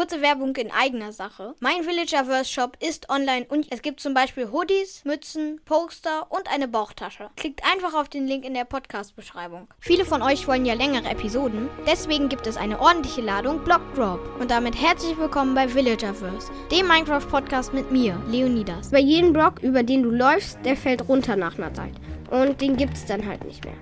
Kurze Werbung in eigener Sache. Mein Villagerverse Shop ist online und es gibt zum Beispiel Hoodies, Mützen, Poster und eine Bauchtasche. Klickt einfach auf den Link in der Podcast-Beschreibung. Viele von euch wollen ja längere Episoden, deswegen gibt es eine ordentliche Ladung Block Drop. Und damit herzlich willkommen bei Villagerverse, dem Minecraft-Podcast mit mir, Leonidas. Bei jedem Block, über den du läufst, der fällt runter nach einer Zeit. Und den gibt es dann halt nicht mehr.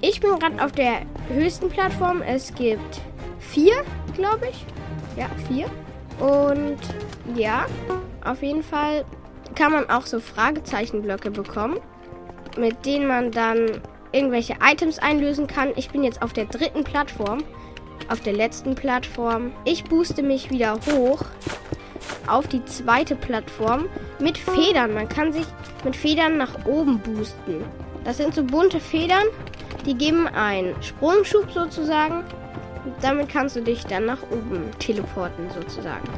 Ich bin gerade auf der höchsten Plattform. Es gibt vier, glaube ich. Ja, vier. Und ja, auf jeden Fall kann man auch so Fragezeichenblöcke bekommen, mit denen man dann irgendwelche Items einlösen kann. Ich bin jetzt auf der dritten Plattform, auf der letzten Plattform. Ich booste mich wieder hoch auf die zweite Plattform mit Federn. Man kann sich mit Federn nach oben boosten. Das sind so bunte Federn, die geben einen Sprungschub sozusagen. Damit kannst du dich dann nach oben teleporten sozusagen.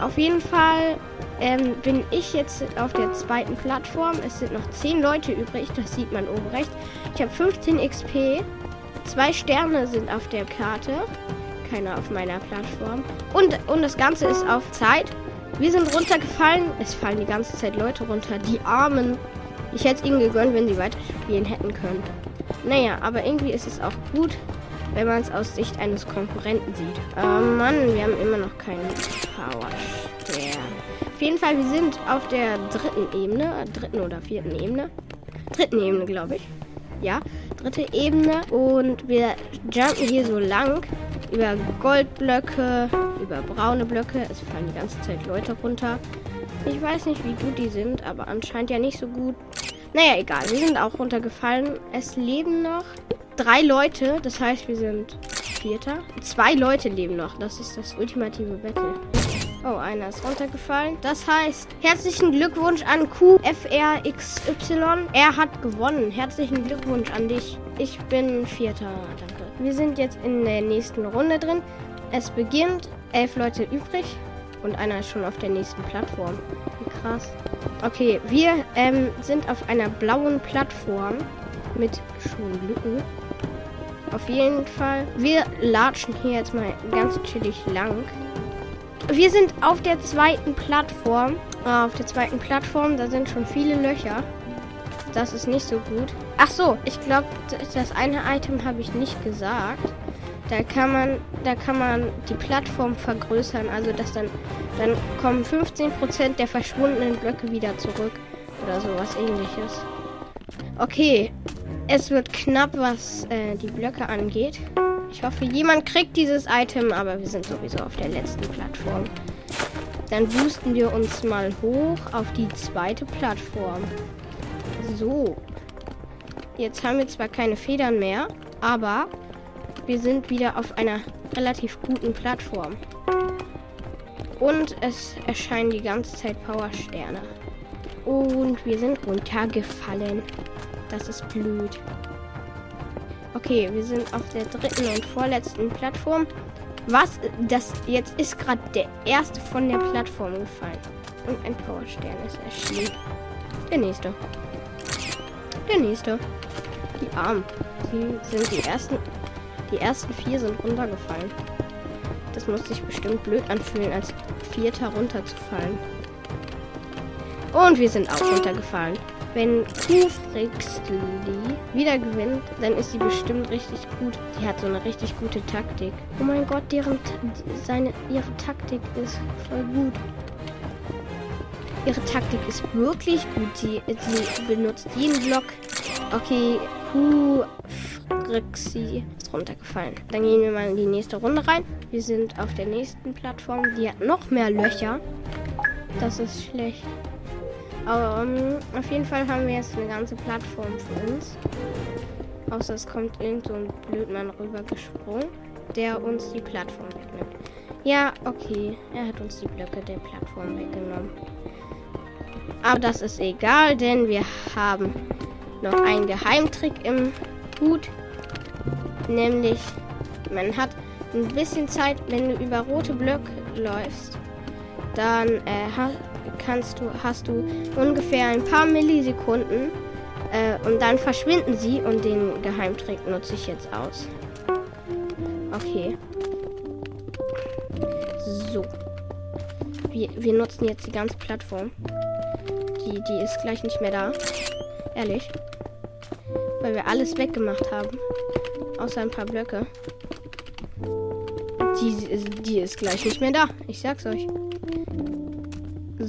Auf jeden Fall ähm, bin ich jetzt auf der zweiten Plattform. Es sind noch 10 Leute übrig, das sieht man oben rechts. Ich habe 15 XP. Zwei Sterne sind auf der Karte. Keiner auf meiner Plattform. Und, und das Ganze ist auf Zeit. Wir sind runtergefallen. Es fallen die ganze Zeit Leute runter. Die Armen. Ich hätte es ihnen gegönnt, wenn sie weiterspielen hätten können. Naja, aber irgendwie ist es auch gut, wenn man es aus Sicht eines Konkurrenten sieht. Oh Mann, wir haben immer noch keinen Power Stern. Auf jeden Fall, wir sind auf der dritten Ebene, dritten oder vierten Ebene. Dritten Ebene, glaube ich. Ja, dritte Ebene. Und wir jumpen hier so lang über Goldblöcke, über braune Blöcke. Es fallen die ganze Zeit Leute runter. Ich weiß nicht, wie gut die sind, aber anscheinend ja nicht so gut. Naja, egal. Wir sind auch runtergefallen. Es leben noch drei Leute. Das heißt, wir sind Vierter. Zwei Leute leben noch. Das ist das ultimative Battle. Oh, einer ist runtergefallen. Das heißt, herzlichen Glückwunsch an QFRXY. Er hat gewonnen. Herzlichen Glückwunsch an dich. Ich bin Vierter. Danke. Wir sind jetzt in der nächsten Runde drin. Es beginnt. Elf Leute übrig. Und einer ist schon auf der nächsten Plattform. Wie krass. Okay, wir ähm, sind auf einer blauen Plattform mit schon Lücken. Auf jeden Fall. Wir latschen hier jetzt mal ganz chillig lang. Wir sind auf der zweiten Plattform. Ah, auf der zweiten Plattform, da sind schon viele Löcher. Das ist nicht so gut. Ach so, ich glaube, das eine Item habe ich nicht gesagt. Da kann man, da kann man die Plattform vergrößern, also dass dann, dann kommen 15% der verschwundenen Blöcke wieder zurück oder sowas ähnliches. Okay, es wird knapp, was äh, die Blöcke angeht. Ich hoffe, jemand kriegt dieses Item, aber wir sind sowieso auf der letzten Plattform. Dann boosten wir uns mal hoch auf die zweite Plattform. So. Jetzt haben wir zwar keine Federn mehr, aber wir sind wieder auf einer relativ guten Plattform. Und es erscheinen die ganze Zeit Powersterne. Und wir sind runtergefallen. Das ist blöd. Okay, wir sind auf der dritten und vorletzten Plattform. Was? Das jetzt ist gerade der erste von der Plattform gefallen. Und ein Powerstern ist erschienen. Der nächste. Der nächste. Die Armen. Die sind die ersten die ersten vier sind runtergefallen. Das muss sich bestimmt blöd anfühlen, als Vierter runterzufallen. Und wir sind auch runtergefallen. Wenn Kufrixli wieder gewinnt, dann ist sie bestimmt richtig gut. Die hat so eine richtig gute Taktik. Oh mein Gott, deren seine ihre Taktik ist voll gut. Ihre Taktik ist wirklich gut. Sie, sie benutzt jeden Block. Okay, Kufrixi runtergefallen. Dann gehen wir mal in die nächste Runde rein. Wir sind auf der nächsten Plattform. Die hat noch mehr Löcher. Das ist schlecht. Um, ähm, auf jeden Fall haben wir jetzt eine ganze Plattform für uns. Außer es kommt irgend so ein Blödmann rübergesprungen, der uns die Plattform wegnimmt. Ja, okay. Er hat uns die Blöcke der Plattform weggenommen. Aber das ist egal, denn wir haben noch einen Geheimtrick im Hut. Nämlich, man hat ein bisschen Zeit, wenn du über rote Blöcke läufst, dann äh, kannst du, hast du ungefähr ein paar Millisekunden äh, und dann verschwinden sie und den Geheimtrick nutze ich jetzt aus. Okay. So. Wir, wir nutzen jetzt die ganze Plattform. Die, die ist gleich nicht mehr da. Ehrlich. Weil wir alles weggemacht haben. Außer ein paar Blöcke. Die, die ist gleich nicht mehr da. Ich sag's euch.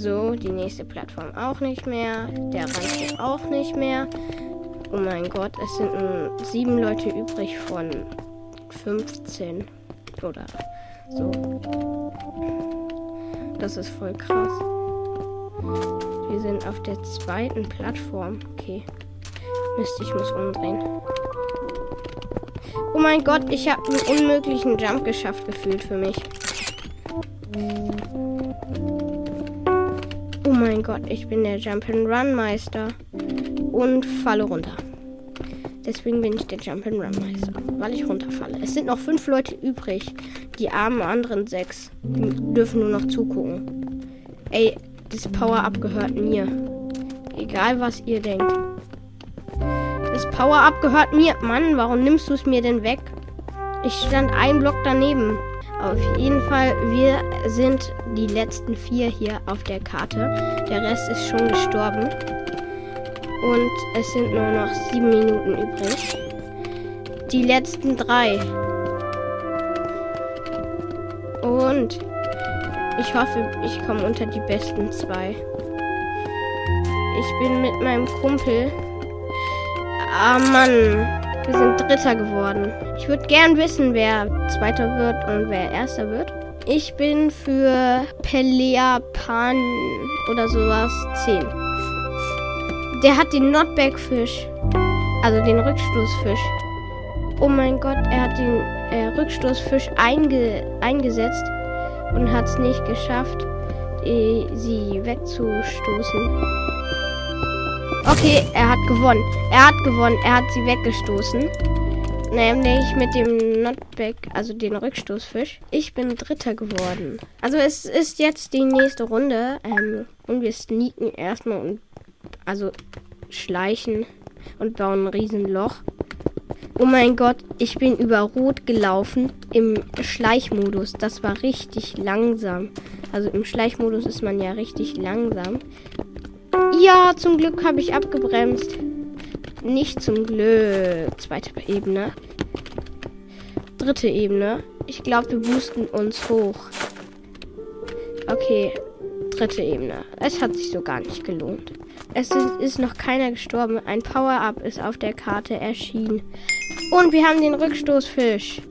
So, die nächste Plattform auch nicht mehr. Der Rand hier auch nicht mehr. Oh mein Gott, es sind nur sieben Leute übrig von 15. Oder so. Das ist voll krass. Wir sind auf der zweiten Plattform. Okay. Mist, ich muss umdrehen. Oh mein Gott, ich habe einen unmöglichen Jump geschafft gefühlt für mich. Mein Gott, ich bin der Jump'n'Run Meister und falle runter. Deswegen bin ich der Jump'n'Run Meister, weil ich runterfalle. Es sind noch fünf Leute übrig. Die armen anderen sechs dürfen nur noch zugucken. Ey, das Power-Up gehört mir. Egal, was ihr denkt. Das Power-Up gehört mir. Mann, warum nimmst du es mir denn weg? Ich stand einen Block daneben. Auf jeden Fall, wir sind die letzten vier hier auf der Karte. Der Rest ist schon gestorben. Und es sind nur noch sieben Minuten übrig. Die letzten drei. Und ich hoffe, ich komme unter die besten zwei. Ich bin mit meinem Kumpel. Ah Mann, wir sind Dritter geworden. Ich würde gern wissen, wer Zweiter wird und wer Erster wird. Ich bin für Pelea Pan oder sowas 10. Der hat den Notbackfisch. Also den Rückstoßfisch. Oh mein Gott, er hat den äh, Rückstoßfisch einge eingesetzt und hat es nicht geschafft, die, sie wegzustoßen. Okay, er hat gewonnen. Er hat gewonnen. Er hat sie weggestoßen. Nämlich mit dem Notback, also den Rückstoßfisch. Ich bin Dritter geworden. Also es ist jetzt die nächste Runde. Ähm, und wir sneaken erstmal und also schleichen und bauen ein Riesenloch. Oh mein Gott, ich bin über Rot gelaufen im Schleichmodus. Das war richtig langsam. Also im Schleichmodus ist man ja richtig langsam. Ja, zum Glück habe ich abgebremst. Nicht zum Glück. Zweite Ebene. Dritte Ebene. Ich glaube, wir boosten uns hoch. Okay, dritte Ebene. Es hat sich so gar nicht gelohnt. Es ist noch keiner gestorben. Ein Power-Up ist auf der Karte erschienen. Und wir haben den Rückstoßfisch.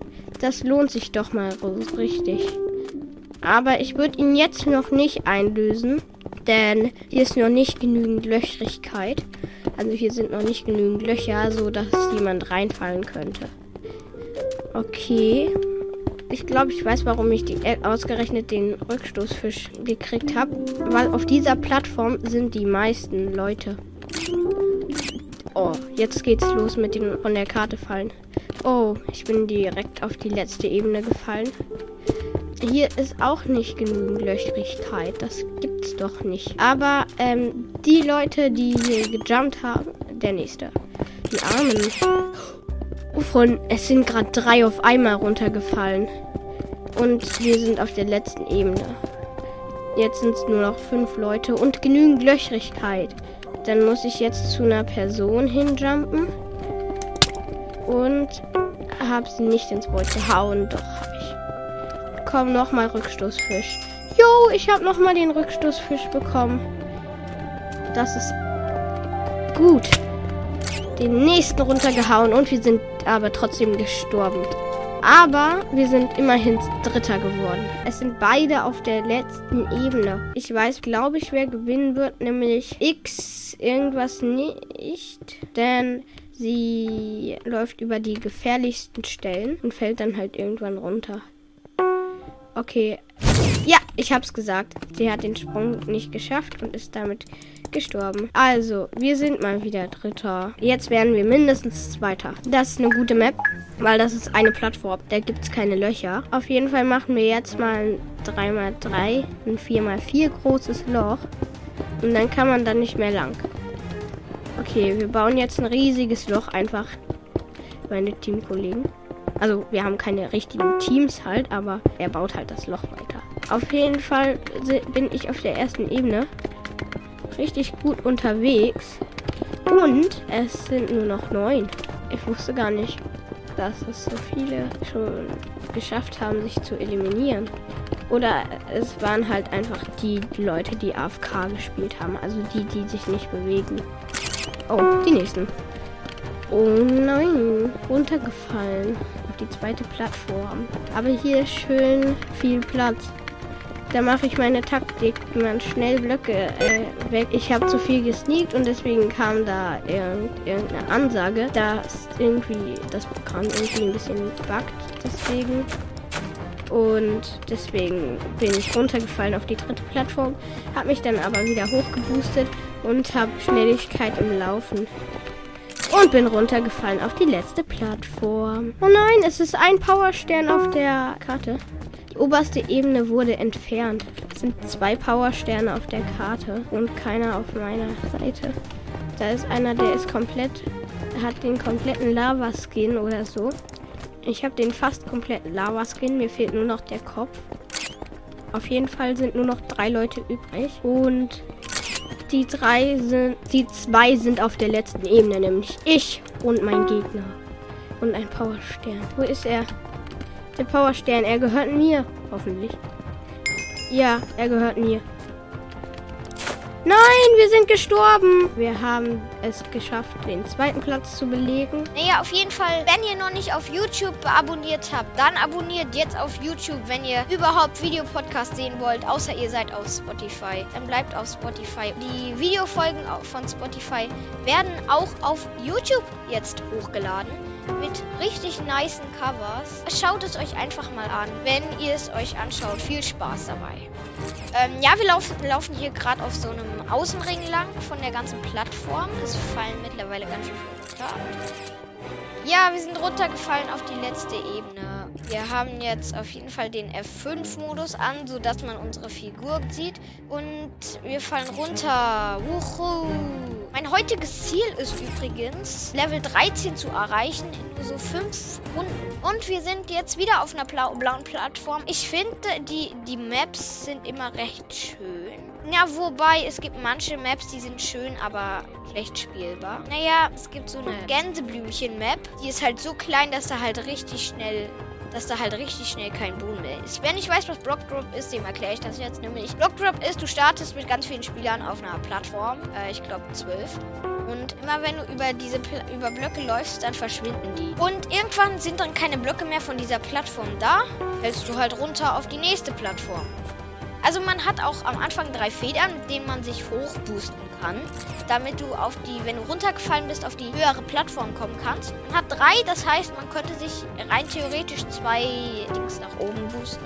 Das lohnt sich doch mal richtig. Aber ich würde ihn jetzt noch nicht einlösen, denn hier ist noch nicht genügend Löchrigkeit. Also hier sind noch nicht genügend Löcher, so dass jemand reinfallen könnte. Okay. Ich glaube, ich weiß, warum ich die, äh, ausgerechnet den Rückstoßfisch gekriegt habe. Weil auf dieser Plattform sind die meisten Leute. Oh, jetzt geht's los mit dem von der Karte fallen. Oh, ich bin direkt auf die letzte Ebene gefallen. Hier ist auch nicht genügend Löchrigkeit. Das gibt's doch nicht. Aber ähm, die Leute, die hier gejumpt haben, der nächste. Die Armen. Wovon? Es sind gerade drei auf einmal runtergefallen. Und wir sind auf der letzten Ebene. Jetzt sind es nur noch fünf Leute und genügend Löchrigkeit. Dann muss ich jetzt zu einer Person hinjumpen. Und habe sie nicht ins Boot gehauen. Doch, habe ich. Komm, nochmal Rückstoßfisch. Jo, ich habe nochmal den Rückstoßfisch bekommen. Das ist gut. Den nächsten runtergehauen und wir sind aber trotzdem gestorben. Aber wir sind immerhin Dritter geworden. Es sind beide auf der letzten Ebene. Ich weiß, glaube ich, wer gewinnen wird, nämlich X irgendwas nicht. Denn sie läuft über die gefährlichsten Stellen und fällt dann halt irgendwann runter. Okay. Ja, ich hab's gesagt. Sie hat den Sprung nicht geschafft und ist damit gestorben. Also, wir sind mal wieder Dritter. Jetzt werden wir mindestens Zweiter. Das ist eine gute Map, weil das ist eine Plattform. Da gibt es keine Löcher. Auf jeden Fall machen wir jetzt mal ein 3x3, ein 4x4 großes Loch. Und dann kann man da nicht mehr lang. Okay, wir bauen jetzt ein riesiges Loch einfach. Meine Teamkollegen. Also wir haben keine richtigen Teams halt, aber er baut halt das Loch weiter. Auf jeden Fall bin ich auf der ersten Ebene richtig gut unterwegs. Und es sind nur noch neun. Ich wusste gar nicht, dass es so viele schon geschafft haben, sich zu eliminieren. Oder es waren halt einfach die Leute, die AFK gespielt haben. Also die, die sich nicht bewegen. Oh, die nächsten. Oh nein, runtergefallen auf die zweite Plattform. Aber hier schön viel Platz. Da mache ich meine Taktik, wie man schnell Blöcke äh, weg. Ich habe zu viel gesneakt und deswegen kam da irgend, irgendeine Ansage, dass irgendwie das Programm irgendwie ein bisschen buggt. Deswegen. Und deswegen bin ich runtergefallen auf die dritte Plattform, habe mich dann aber wieder hochgeboostet und habe Schnelligkeit im Laufen. Und bin runtergefallen auf die letzte Plattform. Oh nein, es ist ein Powerstern auf der Karte oberste Ebene wurde entfernt. Es sind zwei Powersterne auf der Karte und keiner auf meiner Seite. Da ist einer, der ist komplett, hat den kompletten Lava-Skin oder so. Ich habe den fast kompletten Lava-Skin, mir fehlt nur noch der Kopf. Auf jeden Fall sind nur noch drei Leute übrig. Und die drei sind, die zwei sind auf der letzten Ebene, nämlich ich und mein Gegner. Und ein Powerstern. Wo ist er? Der Powerstern, er gehört mir. Hoffentlich. Ja, er gehört mir. Nein, wir sind gestorben. Wir haben es geschafft, den zweiten Platz zu belegen. Naja, auf jeden Fall, wenn ihr noch nicht auf YouTube abonniert habt, dann abonniert jetzt auf YouTube, wenn ihr überhaupt Videopodcast sehen wollt, außer ihr seid auf Spotify. Dann bleibt auf Spotify. Die Videofolgen von Spotify werden auch auf YouTube jetzt hochgeladen mit richtig niceen Covers. Schaut es euch einfach mal an, wenn ihr es euch anschaut. Viel Spaß dabei. Ähm, ja, wir laufen, laufen hier gerade auf so einem Außenring lang von der ganzen Plattform. Es fallen mittlerweile ganz schön viel runter. Ja, wir sind runtergefallen auf die letzte Ebene. Wir haben jetzt auf jeden Fall den F5-Modus an, sodass man unsere Figur sieht. Und wir fallen runter. Wuhu! Heutiges Ziel ist übrigens, Level 13 zu erreichen in nur so 5 Runden. Und wir sind jetzt wieder auf einer blauen Plattform. Ich finde, die, die Maps sind immer recht schön. Ja, wobei es gibt manche Maps, die sind schön, aber schlecht spielbar. Naja, es gibt so eine Gänseblümchen-Map. Die ist halt so klein, dass da halt richtig schnell dass da halt richtig schnell kein Boden mehr ist. Wer nicht weiß, was Blockdrop ist, dem erkläre ich das jetzt nämlich. Blockdrop ist, du startest mit ganz vielen Spielern auf einer Plattform. Äh, ich glaube zwölf. Und immer wenn du über diese Pl über Blöcke läufst, dann verschwinden die. Und irgendwann sind dann keine Blöcke mehr von dieser Plattform da. Fällst du halt runter auf die nächste Plattform. Also man hat auch am Anfang drei Federn, mit denen man sich hochboosten kann, damit du auf die, wenn du runtergefallen bist, auf die höhere Plattform kommen kannst. Man hat drei, das heißt, man könnte sich rein theoretisch zwei Dings nach oben boosten.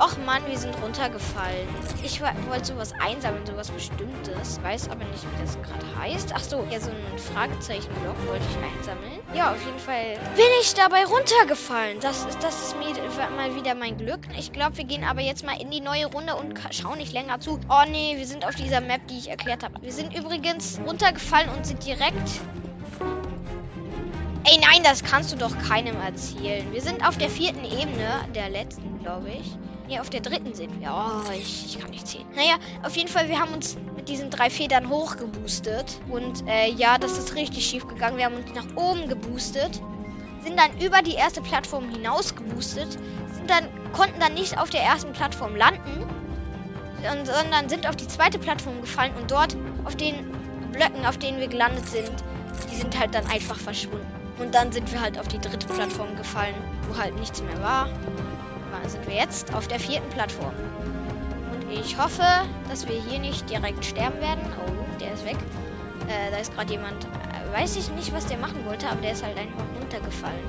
Och Mann, wir sind runtergefallen. Ich wollte sowas einsammeln, sowas Bestimmtes. Weiß aber nicht, wie das gerade heißt. Ach so, ja, so ein Fragezeichen-Block wollte ich einsammeln. Ja, auf jeden Fall bin ich dabei runtergefallen. Das ist, das ist mir mal wieder mein Glück. Ich glaube, wir gehen aber jetzt mal in die neue Runde und schauen nicht länger zu. Oh nee, wir sind auf dieser Map, die ich erklärt habe. Wir sind übrigens runtergefallen und sind direkt Ey, nein, das kannst du doch keinem erzählen. Wir sind auf der vierten Ebene, der letzten, glaube ich. Ne, auf der dritten sind wir. Oh, ich, ich, kann nicht zählen. Naja, auf jeden Fall, wir haben uns mit diesen drei Federn hochgeboostet. Und äh, ja, das ist richtig schief gegangen. Wir haben uns nach oben geboostet. Sind dann über die erste Plattform hinaus geboostet. Sind dann, konnten dann nicht auf der ersten Plattform landen. Sondern sind auf die zweite Plattform gefallen. Und dort auf den Blöcken, auf denen wir gelandet sind, die sind halt dann einfach verschwunden. Und dann sind wir halt auf die dritte Plattform gefallen, wo halt nichts mehr war sind wir jetzt auf der vierten Plattform. Und ich hoffe, dass wir hier nicht direkt sterben werden. Oh, der ist weg. Äh, da ist gerade jemand. Äh, weiß ich nicht, was der machen wollte, aber der ist halt einfach runtergefallen.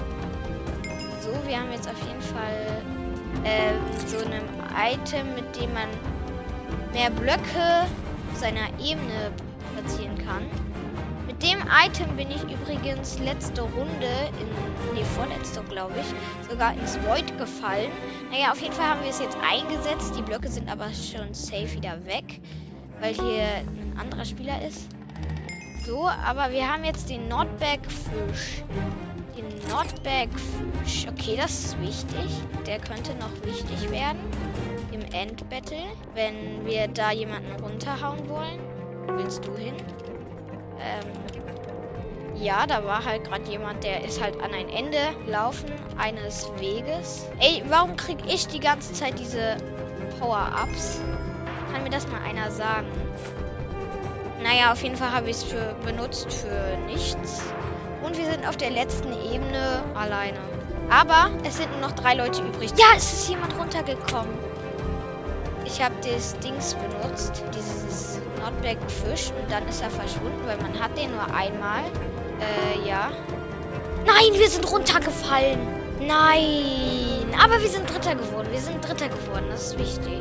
So, wir haben jetzt auf jeden Fall äh, so ein Item, mit dem man mehr Blöcke seiner Ebene platzieren kann. Mit dem Item bin ich übrigens letzte Runde, in, nee, vorletzte glaube ich, sogar ins Void gefallen. Naja, auf jeden Fall haben wir es jetzt eingesetzt. Die Blöcke sind aber schon safe wieder weg, weil hier ein anderer Spieler ist. So, aber wir haben jetzt den Nordberg Fisch. Den Notback Fisch. Okay, das ist wichtig. Der könnte noch wichtig werden. Im Endbattle. Wenn wir da jemanden runterhauen wollen. Willst du hin? Ähm. Ja, da war halt gerade jemand, der ist halt an ein Ende laufen eines Weges. Ey, warum krieg ich die ganze Zeit diese Power-Ups? Kann mir das mal einer sagen? Naja, auf jeden Fall habe ich es benutzt für nichts. Und wir sind auf der letzten Ebene alleine. Aber es sind nur noch drei Leute übrig. Ja, es ist jemand runtergekommen. Ich habe das Dings benutzt, dieses Notback Fisch und dann ist er verschwunden, weil man hat den nur einmal. Äh, ja. Nein, wir sind runtergefallen. Nein, aber wir sind Dritter geworden. Wir sind Dritter geworden, das ist wichtig.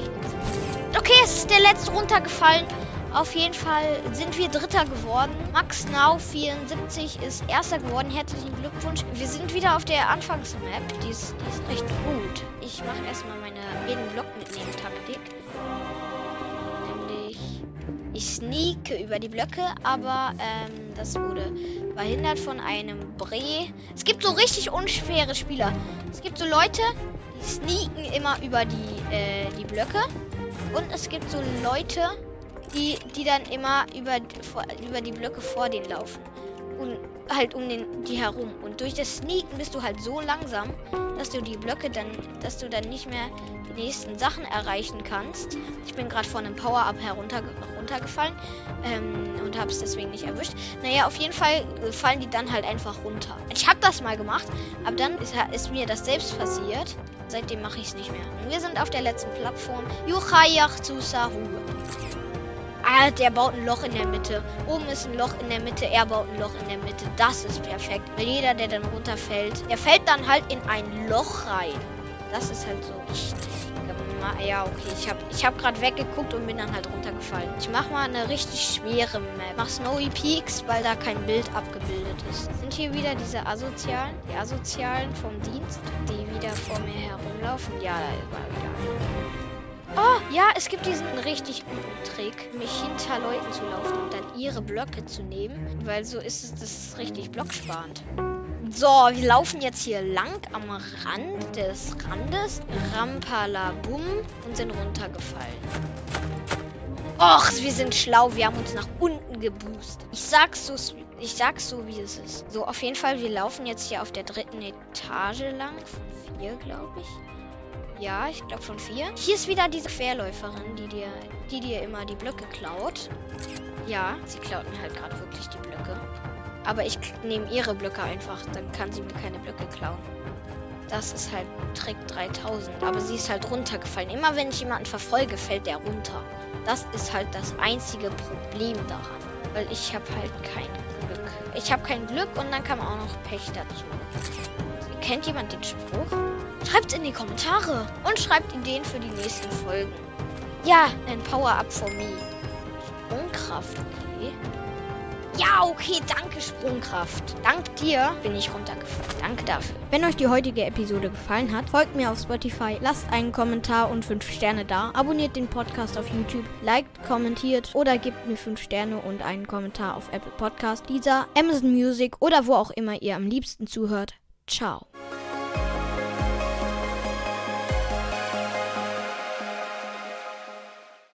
Okay, es ist der letzte runtergefallen. Auf jeden Fall sind wir Dritter geworden. Max Now 74 ist Erster geworden. Herzlichen Glückwunsch. Wir sind wieder auf der Anfangsmap. Die ist, die ist recht gut. Ich mache erstmal meine jeden Block mitnehmen Taktik. Ich sneake über die Blöcke, aber ähm, das wurde verhindert von einem Bre. Es gibt so richtig unschwere Spieler. Es gibt so Leute, die sneaken immer über die, äh, die Blöcke. Und es gibt so Leute, die, die dann immer über, über die Blöcke vor denen laufen. Und halt um den, die herum. Und durch das Sneaken bist du halt so langsam, dass du die Blöcke dann, dass du dann nicht mehr die nächsten Sachen erreichen kannst. Ich bin gerade von einem Power-Up herunter, runtergefallen ähm, und habe es deswegen nicht erwischt. Naja, auf jeden Fall fallen die dann halt einfach runter. Ich habe das mal gemacht, aber dann ist, ist mir das selbst passiert. Seitdem mache ich es nicht mehr. Und wir sind auf der letzten Plattform. Yuchayach zu Saru. Ah, der baut ein Loch in der Mitte. Oben ist ein Loch in der Mitte, er baut ein Loch in der Mitte. Das ist perfekt. Weil jeder, der dann runterfällt, der fällt dann halt in ein Loch rein. Das ist halt so richtig. Ja, okay. Ich habe ich hab gerade weggeguckt und bin dann halt runtergefallen. Ich mache mal eine richtig schwere Map. Mach Snowy Peaks, weil da kein Bild abgebildet ist. Sind hier wieder diese Asozialen? Die Asozialen vom Dienst, die wieder vor mir herumlaufen? Ja, da war wieder. Oh, ja, es gibt diesen richtig guten Trick, mich hinter Leuten zu laufen und dann ihre Blöcke zu nehmen, weil so ist es das richtig blocksparend. So, wir laufen jetzt hier lang am Rand des Randes. Rampalabum und sind runtergefallen. Och, wir sind schlau. Wir haben uns nach unten geboostet. Ich sag's so, ich sag's so, wie es ist. So, auf jeden Fall, wir laufen jetzt hier auf der dritten Etage lang. Vier, glaube ich. Ja, ich glaube von vier. Hier ist wieder diese Querläuferin, die dir, die dir immer die Blöcke klaut. Ja, sie klaut mir halt gerade wirklich die Blöcke. Aber ich nehme ihre Blöcke einfach, dann kann sie mir keine Blöcke klauen. Das ist halt Trick 3000. Aber sie ist halt runtergefallen. Immer wenn ich jemanden verfolge, fällt der runter. Das ist halt das einzige Problem daran. Weil ich habe halt kein Glück. Ich habe kein Glück und dann kam auch noch Pech dazu. Kennt jemand den Spruch? Schreibt in die Kommentare und schreibt Ideen für die nächsten Folgen. Ja, ein Power-Up for me. Sprungkraft, okay. Ja, okay, danke Sprungkraft. Dank dir bin ich runtergefallen. Danke dafür. Wenn euch die heutige Episode gefallen hat, folgt mir auf Spotify, lasst einen Kommentar und 5 Sterne da, abonniert den Podcast auf YouTube, liked, kommentiert oder gebt mir 5 Sterne und einen Kommentar auf Apple Podcast, dieser Amazon Music oder wo auch immer ihr am liebsten zuhört. Ciao.